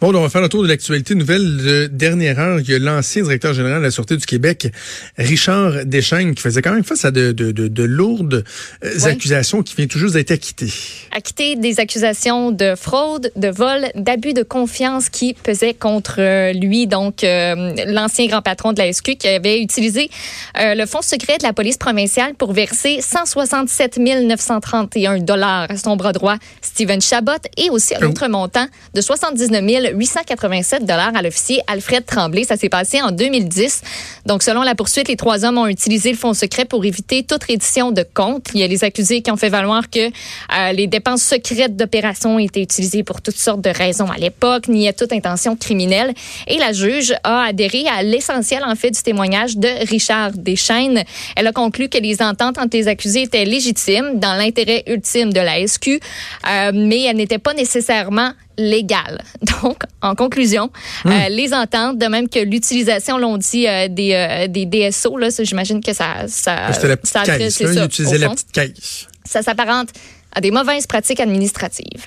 Bon, on va faire le tour de l'actualité nouvelle de dernière heure. Il y a l'ancien directeur général de la Sûreté du Québec, Richard Deschaines, qui faisait quand même face à de, de, de, de lourdes euh, accusations qui vient tout juste d'être acquitté. acquitté des accusations de fraude, de vol, d'abus de confiance qui pesaient contre euh, lui, donc euh, l'ancien grand patron de la SQ qui avait utilisé euh, le fonds secret de la police provinciale pour verser 167 931 dollars à son bras droit, Steven Chabot, et aussi un Oh. autre montant de 79 887 dollars à l'officier Alfred Tremblay. Ça s'est passé en 2010. Donc, selon la poursuite, les trois hommes ont utilisé le fonds secret pour éviter toute reddition de compte. Il y a les accusés qui ont fait valoir que euh, les dépenses secrètes d'opération étaient utilisées pour toutes sortes de raisons à l'époque, ni à toute intention criminelle. Et la juge a adhéré à l'essentiel, en fait, du témoignage de Richard Deschaines. Elle a conclu que les ententes entre les accusés étaient légitimes dans l'intérêt ultime de la SQ, euh, mais elles n'étaient pas nécessairement légales. Donc, en conclusion, euh, les ententes, de même que l'utilisation, l'on dit, euh, des, euh, des DSO, là, j'imagine que ça... ça C'était la petite ça caisse. là. ça, utilisait la petite caisse. ça s'apparente à des mauvaises pratiques administratives.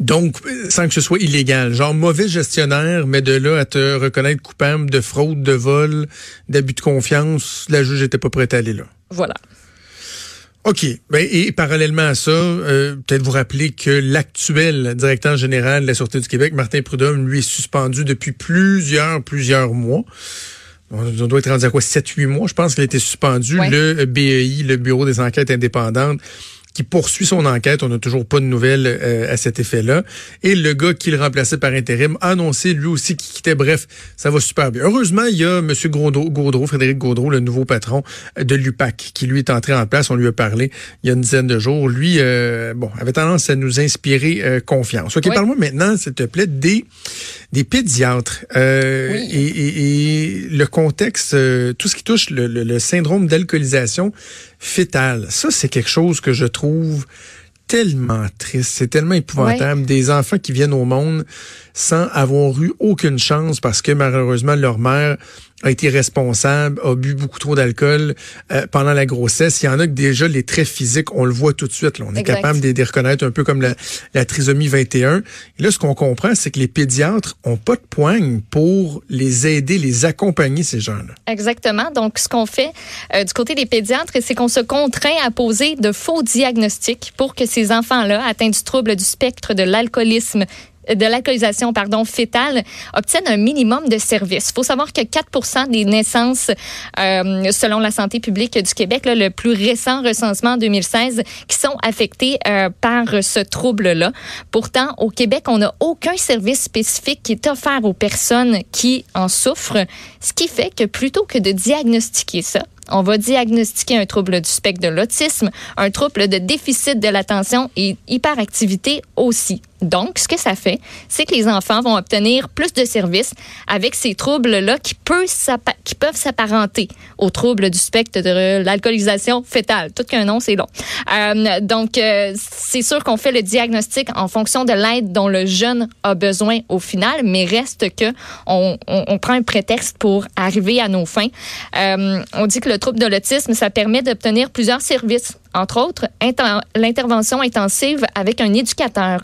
Donc, sans que ce soit illégal. Genre mauvais gestionnaire, mais de là à te reconnaître coupable de fraude, de vol, d'abus de confiance, la juge n'était pas prête à aller là. Voilà. OK. Ben, et parallèlement à ça, euh, peut-être vous rappeler que l'actuel directeur général de la Sûreté du Québec, Martin Prudhomme, lui est suspendu depuis plusieurs, plusieurs mois. On on doit être rendu à quoi? 7-8 mois, je pense qu'il a été suspendu. Ouais. Le BEI, le Bureau des enquêtes indépendantes, qui poursuit son enquête. On n'a toujours pas de nouvelles euh, à cet effet-là. Et le gars qui le remplaçait par intérim a annoncé lui aussi qu'il quittait. Bref, ça va super bien. Heureusement, il y a M. Gaudreau, Gaudreau, Frédéric Gaudreau, le nouveau patron de l'UPAC, qui lui est entré en place. On lui a parlé il y a une dizaine de jours. Lui, euh, bon, avait tendance à nous inspirer euh, confiance. OK, Oui. parle-moi maintenant, s'il te plaît, des, des pédiatres. Euh, Oui. et, et- et le contexte, euh, tout ce qui touche le, le- le syndrome d'alcoolisation fétale. Ça, c'est quelque chose que je trouve tellement triste, c'est tellement épouvantable. Des enfants qui viennent au monde sans avoir eu aucune chance parce que malheureusement leur mère a été responsable, a bu beaucoup trop d'alcool euh, pendant la grossesse. Il y en a que déjà les traits physiques, on le voit tout de suite. là. On est capable de les reconnaître un peu comme la, la trisomie 21. Et là, ce qu'on comprend, c'est que les pédiatres ont pas de poigne pour les aider, les accompagner, ces gens-là. Exactement. Donc, ce qu'on fait euh, du côté des pédiatres, c'est qu'on se contraint à poser de faux diagnostics pour que ces enfants-là, atteints du trouble du spectre de l'alcoolisme, de l'alcoolisation pardon fétale obtiennent un minimum de services. Il faut savoir que 4 des naissances euh, selon la santé publique du Québec, le plus récent recensement en 2016, qui sont affectés euh, par ce trouble-là. Pourtant, au Québec, on n'a aucun service spécifique qui est offert aux personnes qui en souffrent, ce qui fait que plutôt que de diagnostiquer ça, on va diagnostiquer un trouble du spectre de l'autisme, un trouble de déficit de l'attention et hyperactivité aussi. Donc, ce que ça fait, c'est que les enfants vont obtenir plus de services avec ces troubles-là qui, peuvent s'apparenter aux troubles du spectre de l'alcoolisation fétale. Tout qu'un nom, c'est long. Euh, donc, euh, c'est sûr qu'on fait le diagnostic en fonction de l'aide dont le jeune a besoin au final, mais reste que on, prend un prétexte pour arriver à nos fins. Euh, on dit que le trouble de l'autisme, ça permet d'obtenir plusieurs services, entre autres inter- l'intervention intensive avec un éducateur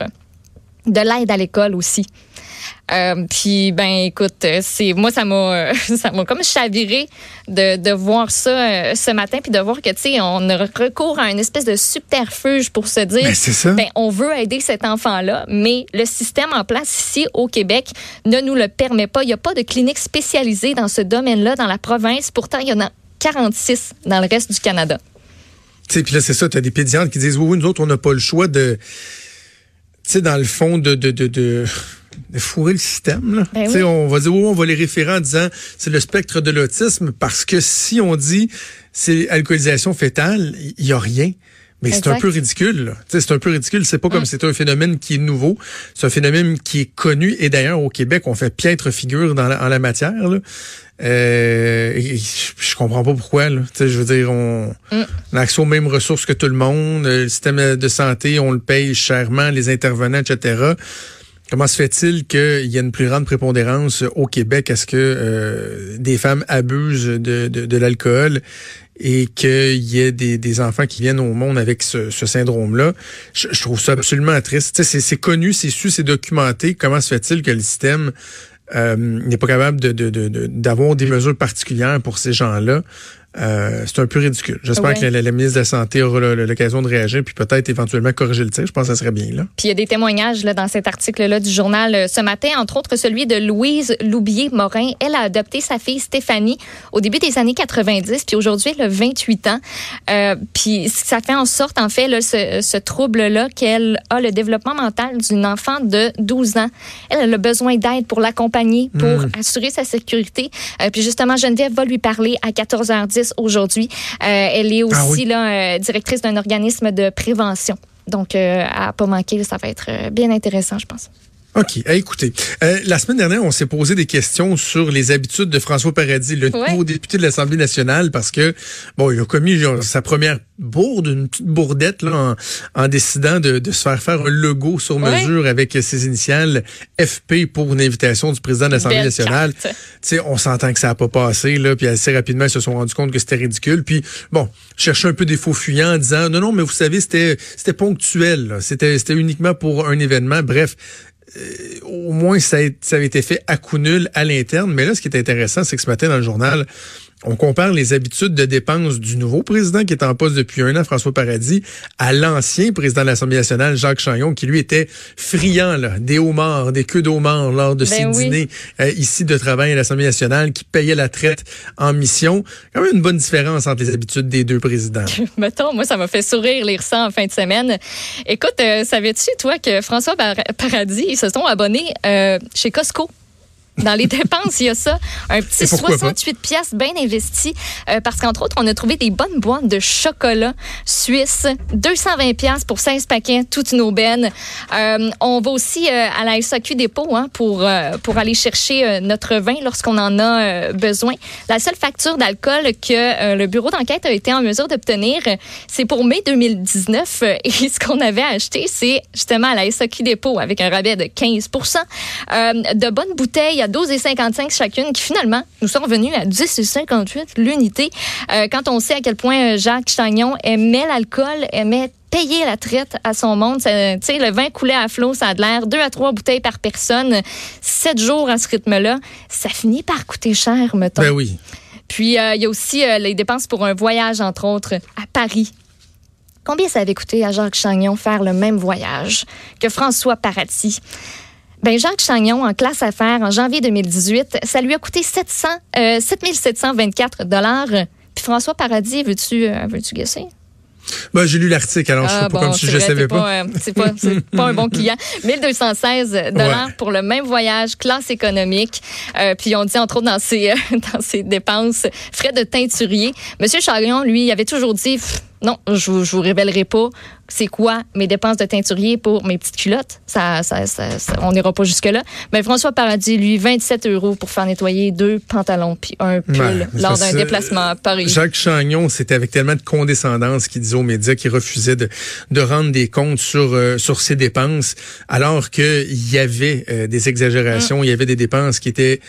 de l'aide à l'école aussi. Euh, puis ben écoute, euh, c'est moi ça m'a euh, ça m'a comme chaviré de, de voir ça ce matin puis de voir que tu sais on a recours à une espèce de subterfuge pour se dire Ben, c'est ça. ben on veut aider cet enfant là, mais le système en place ici au Québec ne nous le permet pas. Il n'y a pas de clinique spécialisée dans ce domaine-là dans la province. Pourtant il y en a 46 dans le reste du Canada. Tu sais, puis là, c'est ça, tu as des pédiatres qui disent, oui, oui, nous autres, on n'a pas le choix de, sais, dans le fond, de, de, de, de, de fourrer le système. Là. Ben Tu sais, oui. On va dire, oui, on va les référer en disant, c'est le spectre de l'autisme, parce que si on dit, c'est alcoolisation fétale, il y a rien. Mais c'est un peu ridicule. C'est un peu ridicule. C'est pas comme Mm. c'est un phénomène qui est nouveau. C'est un phénomène qui est connu. Et d'ailleurs, au Québec, on fait piètre figure dans la, en la matière. Là. Euh, et je, comprends pas pourquoi. Là. Je veux dire, on, Mm. on a accès aux mêmes ressources que tout le monde. Euh, Le système de santé, on le paye chèrement, les intervenants, etc. Comment se fait-il qu'il y ait une plus grande prépondérance au Québec? Est-ce que euh, des femmes abusent de, de, l'alcool et qu'il y ait des, des enfants qui viennent au monde avec ce, ce syndrome-là? Je, trouve ça absolument triste. C'est connu, c'est su, c'est documenté. Comment se fait-il que le système euh, n'est pas capable d'avoir des mesures particulières pour ces gens-là? Euh, c'est un peu ridicule. J'espère Ouais. que la, la ministre de la Santé aura l'occasion de réagir puis peut-être éventuellement corriger le tir. Je pense que ça serait bien là. Puis il y a des témoignages là, dans cet article-là du journal euh, ce matin, entre autres celui de Louise Loubier-Morin. Elle a adopté sa fille Stéphanie au début des années 90, puis aujourd'hui elle a 28 ans. Euh, puis ça fait en sorte, en fait, là, ce, ce trouble-là, qu'elle a le développement mental d'une enfant de 12 ans. Elle, elle a besoin d'aide pour l'accompagner, pour assurer sa sécurité. Euh, puis justement, Geneviève va lui parler à 14h10 aujourd'hui. Euh, elle est aussi Ah oui. là, euh, directrice d'un organisme de prévention. Donc, euh, à pas manquer, ça va être bien intéressant, je pense. OK. Eh, écoutez, euh, la semaine dernière, on s'est posé des questions sur les habitudes de François Paradis, le Ouais. nouveau député de l'Assemblée nationale, parce que, bon, il a commis genre, sa première bourde, une petite bourdette, là, en, en décidant de, de se faire faire un logo sur Ouais. mesure avec ses initiales FP pour une invitation du président de l'Assemblée nationale. Tu sais, on s'entend que ça a pas passé, là, puis assez rapidement, ils se sont rendus compte que c'était ridicule. Puis, bon, chercher un peu des faux fuyants en disant, non, non, mais vous savez, c'était c'était ponctuel, c'était c'était uniquement pour un événement. Bref, au moins, ça avait été fait à coup nul à l'interne. Mais là, ce qui est intéressant, c'est que ce matin, dans le journal, on compare les habitudes de dépenses du nouveau président qui est en poste depuis un an, François Paradis, à l'ancien président de l'Assemblée nationale, Jacques Chagnon, qui lui était friand là, des homards, des queues d'homards lors de Ben ses oui. dîners euh, ici de travail à l'Assemblée nationale, qui payait la traite en mission. Quand même une bonne différence entre les habitudes des deux présidents. Mettons, moi, ça m'a fait sourire lire ça en fin de semaine. Écoute, euh, savais-tu, toi, que François Bar- Paradis, ils se sont abonnés euh, chez Costco? Dans les dépenses, il y a ça. Un petit Et pourquoi pas? 68 pièces bien investi. euh, parce qu'entre autres, on a trouvé des bonnes boîtes de chocolat suisse. 220 pièces pour 16 paquets, toute une aubaine. Euh, on va aussi euh, à la SAQ dépôt hein, pour, pour aller chercher notre vin lorsqu'on en a besoin. La seule facture d'alcool que le bureau d'enquête a été en mesure d'obtenir, c'est pour mai 2019. euh, Et ce qu'on avait acheté, c'est justement à la SAQ dépôt avec un rabais de 15 euh, de bonnes bouteilles à 12,55 chacune qui finalement nous sont revenues à 10,58 l'unité. Euh, quand on sait à quel point euh, Jacques Chagnon aimait l'alcool, aimait payer la traite à son monde. Tu sais, le vin coulait à flot, ça a de l'air. Deux à trois bouteilles par personne. Sept jours à ce rythme-là. Ça finit par coûter cher, mettons. Ben oui. Puis, euh, il y a aussi euh, les dépenses pour un voyage, entre autres, à Paris. Combien ça avait coûté à Jacques Chagnon faire le même voyage que François Paradis? Ben Jacques Chagnon, en classe affaires, en janvier 2018, ça lui a coûté 700, euh, 7724 dollars. Puis François Paradis, veux-tu euh, veux-tu guesser? Ben, j'ai lu l'article, alors je sais pas comme si Ah, je vrai, savais pas. euh, c'est pas, c'est pas un bon client. 1216 dollars Ouais. pour le même voyage, classe économique. Euh, puis on dit entre autres dans ses, euh, dans ses dépenses, frais de teinturier. Monsieur Chagnon, lui, il avait toujours dit, Pff, non, je vous, je vous révélerai pas c'est quoi mes dépenses de teinturier pour mes petites culottes. Ça, ça, ça- ça- on n'ira pas jusque-là. Mais François Paradis, lui, 27 euros pour faire nettoyer deux pantalons puis un pull Ouais, lors d'un déplacement à Paris. Jacques Chagnon, c'était avec tellement de condescendance qu'il disait aux médias qu'il refusait de, de rendre des comptes sur, euh, sur ses dépenses, alors qu'il y avait euh, des exagérations, il y avait des dépenses qui étaient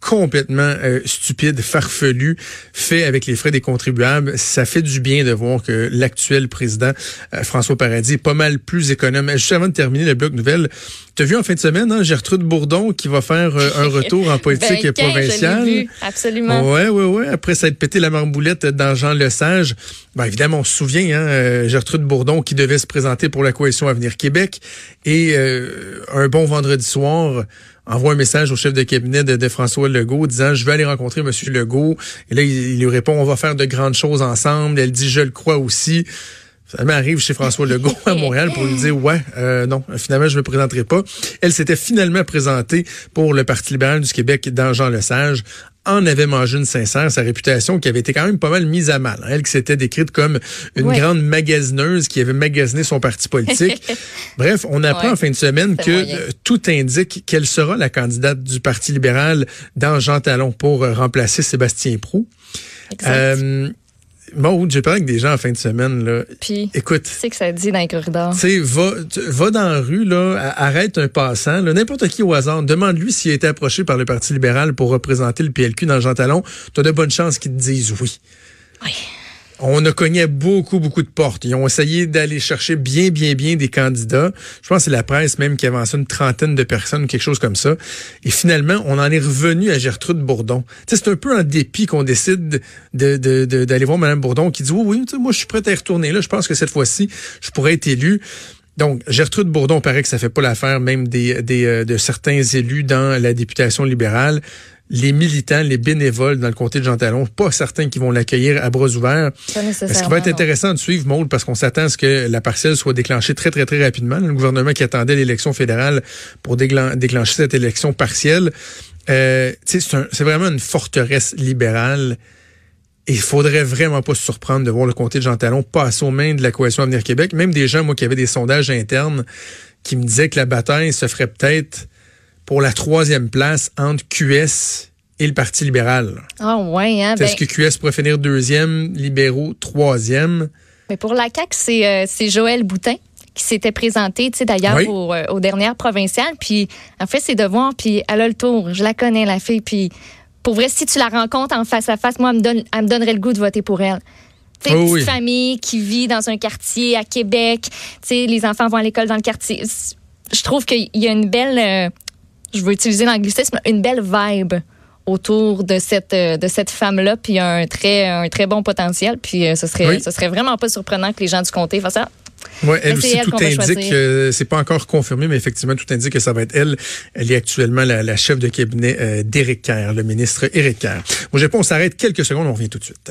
complètement euh, stupides, farfelues, fait avec les frais des contribuables. Ça fait du bien de voir que l'actuel président, euh, François Paradis, est pas mal plus économe. Juste avant de terminer le bloc nouvelle, tu as vu en fin de semaine, hein, Gertrude Bourdon qui va faire euh, un retour en politique Ben, provinciale? Vu, absolument. Ouais, ouais, ouais. Après s'être pété la marboulette dans Jean Lesage, ben évidemment, on se souvient, hein, Gertrude Bourdon qui devait se présenter pour la coalition Avenir Québec et euh, un bon vendredi soir envoie un message au chef de cabinet de, François Legault disant je vais aller rencontrer Monsieur Legault. Et là il, il lui répond on va faire de grandes choses ensemble. Elle dit je le crois aussi Finalement, elle arrive chez François Legault à Montréal pour lui dire ouais, euh, non, finalement, je me présenterai pas. Elle s'était finalement présentée pour le Parti libéral du Québec dans Jean Lesage en avait mangé une sincère, sa réputation qui avait été quand même pas mal mise à mal. hein. Elle qui s'était décrite comme une Ouais. grande magasineuse qui avait magasiné son parti politique. Bref, on apprend Ouais, en fin de semaine que moyen. euh, tout indique qu'elle sera la candidate du Parti libéral dans Jean Talon pour euh, remplacer Sébastien Prou. Maud, j'ai parlé avec des gens en fin de semaine. Là. Puis, Écoute, tu sais que ça dit dans les corridors. tu sais, va, tu- va dans la rue, là, arrête un passant, n'importe qui au hasard, demande-lui s'il a été approché par le Parti libéral pour représenter le PLQ dans Jean Talon. Tu as de bonnes chances qu'ils te disent oui. Oui. On a cogné beaucoup, beaucoup de portes. Ils ont essayé d'aller chercher bien, bien, bien des candidats. Je pense que c'est la presse même qui avançait une trentaine de personnes, quelque chose comme ça. Et finalement, on en est revenu à Gertrude Bourdon. C'est un peu en dépit qu'on décide de, de, de- d'aller voir Mme Bourdon qui dit, oui, oui, moi, je suis prête à y retourner là. Je pense que cette fois-ci, je pourrais être élu. Donc, Gertrude Bourdon, paraît que ça fait pas l'affaire même des, des, euh, de certains élus dans la députation libérale. Les militants, les bénévoles dans le comté de Jean Talon, pas certains qui vont l'accueillir à bras ouverts. Pas Ce qui va être non. intéressant de suivre, Maud, parce qu'on s'attend à ce que la partielle soit déclenchée très, très, très rapidement. Le gouvernement qui attendait l'élection fédérale pour déclencher cette élection partielle. Euh, c'est un- vraiment une forteresse libérale. Et il faudrait vraiment pas se surprendre de voir le comté de Jean Talon passer aux mains de la Coalition Avenir Québec. Même des gens, moi, qui avaient des sondages internes, qui me disaient que la bataille se ferait peut-être pour la troisième place entre QS et le Parti libéral. Ah ouais, hein? Est-ce Ben, que QS pourrait finir deuxième, libéraux troisième? mais pour la CAQ, c'est euh, c'est Joël Boutin qui s'était présenté, tu sais, d'ailleurs, Oui. au, euh, aux dernières provinciales. Puis, en fait, ses devoirs, puis elle a le tour. Je la connais, la fille. Puis, pour vrai, si tu la rencontres en face à face, moi, elle me, donne, elle me donnerait le goût de voter pour elle. Tu sais, Oh petite oui. famille qui vit dans un quartier à Québec. Tu sais, les enfants vont à l'école dans le quartier. Je trouve qu'il y a une belle, euh, je veux utiliser l'anglicisme, une belle vibe autour de cette euh, de cette femme-là, puis un très un très bon potentiel, puis euh, ce serait Oui. ce serait vraiment pas surprenant que les gens du comté fassent ça. Ouais, elle aussi, elle tout indique, euh, c'est pas encore confirmé, mais effectivement, tout indique que ça va être elle. Elle est actuellement la, la chef de cabinet euh, d'Éric Kerr, le ministre Éric Kerr. Moi, j'ai pas, on s'arrête quelques secondes, on revient tout de suite.